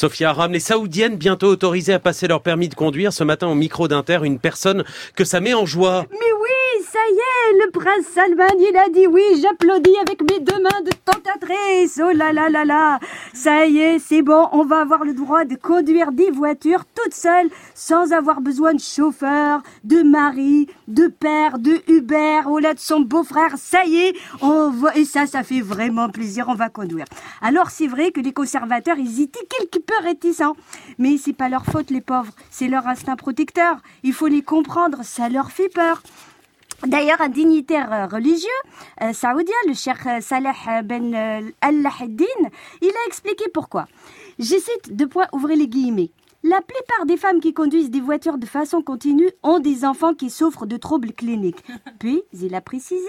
Sophia Aram, les Saoudiennes bientôt autorisées à passer leur permis de conduire. Ce matin au micro d'Inter, une personne que ça met en joie. Mais oui, ça y est, le prince Salman, il a dit oui, j'applaudis avec mes deux mains de tentatrice. Oh là là là là, ça y est, c'est bon, on va avoir le droit de conduire des voitures toutes seules, sans avoir besoin de chauffeur, de mari, de père, de Uber, ou là de son beau-frère. Ça y est, on et ça, ça fait vraiment plaisir, on va conduire. Alors c'est vrai que les conservateurs, ils étaient quelque peu réticents, mais c'est pas leur faute, les pauvres, c'est leur instinct protecteur. Il faut les comprendre, ça leur fait peur. D'ailleurs, un dignitaire euh, religieux euh, saoudien, le cheikh euh, Salah Ben Al-Lahiddin, il a expliqué pourquoi. Je cite deux points, ouvrez les guillemets. La plupart des femmes qui conduisent des voitures de façon continue ont des enfants qui souffrent de troubles cliniques. Puis, il a précisé,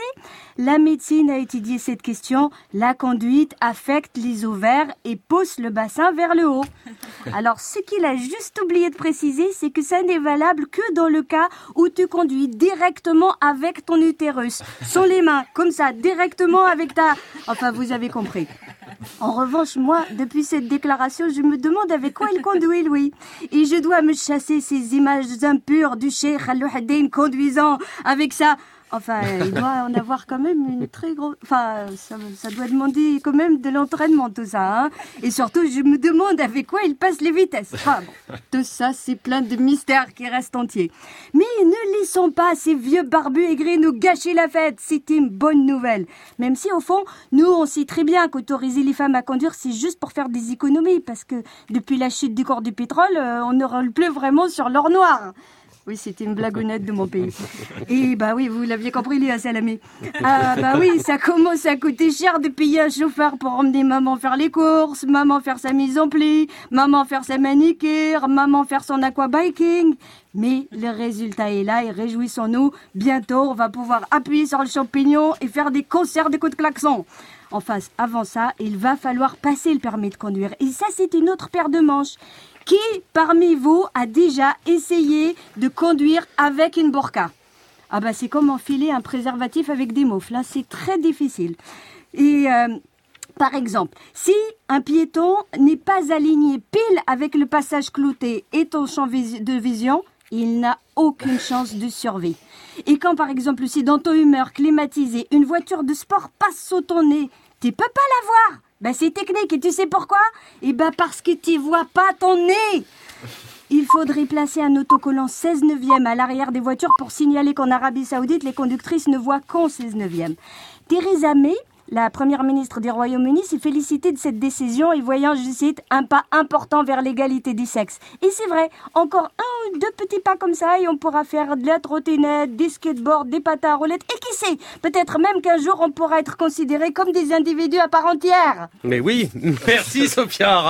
la médecine a étudié cette question. La conduite affecte les ovaires et pousse le bassin vers le haut. Alors, ce qu'il a juste oublié de préciser, c'est que ça n'est valable que dans le cas où tu conduis directement avec ton utérus, sans les mains, comme ça, directement avec ta... Enfin, vous avez compris. En revanche, moi, depuis cette déclaration, je me demande avec quoi il conduit, Louis. Et je dois me chasser ces images impures du cheikh Al-Haddin conduisant avec ça. Enfin, il doit en avoir quand même une très grosse... Enfin, ça, doit demander quand même de l'entraînement, tout ça. Hein Et surtout, je me demande avec quoi il passe les vitesses. Enfin, bon, tout ça, c'est plein de mystères qui restent entiers. Mais ne laissons pas ces vieux barbus aigris nous gâcher la fête. C'est une bonne nouvelle. Même si, au fond, nous, on sait très bien qu'autoriser les femmes à conduire, c'est juste pour faire des économies. Parce que depuis la chute du corps du pétrole, euh, on ne roule plus vraiment sur l'or noir. Oui, c'était une blagounette de mon pays. Et bah oui, vous l'aviez compris, Léa Salamé. Ah bah oui, ça commence à coûter cher de payer un chauffeur pour emmener maman faire les courses, maman faire sa mise en pli, maman faire sa manicure, maman faire son aquabiking. Mais le résultat est là et réjouissons-nous. Bientôt, on va pouvoir appuyer sur le champignon et faire des concerts de coups de klaxon. Enfin, avant ça, il va falloir passer le permis de conduire. Et ça, c'est une autre paire de manches. Qui parmi vous a déjà essayé de conduire avec une burqa? Ah bah c'est comme enfiler un préservatif avec des moufles. Là, c'est très difficile. Et euh, par exemple, si un piéton n'est pas aligné pile avec le passage clouté et ton champ de vision, il n'a aucune chance de survie. Et quand par exemple, si dans ton humeur climatisée, une voiture de sport passe sous ton nez, tu peux pas la voir. Ben c'est technique et tu sais pourquoi? Eh ben parce que tu vois pas ton nez. Il faudrait placer un autocollant 16 neuvième à l'arrière des voitures pour signaler qu'en Arabie Saoudite, les conductrices ne voient qu'en 16 neuvième. Theresa May, la première ministre du Royaume-Uni, s'est félicitée de cette décision et voyant, je cite, un pas important vers l'égalité des sexes. Et c'est vrai, encore un ou deux petits pas comme ça et on pourra faire de la trottinette, des skateboards, des patins à roulettes et qui sait, peut-être même qu'un jour on pourra être considérés comme des individus à part entière. Mais oui, merci Sophia Aram.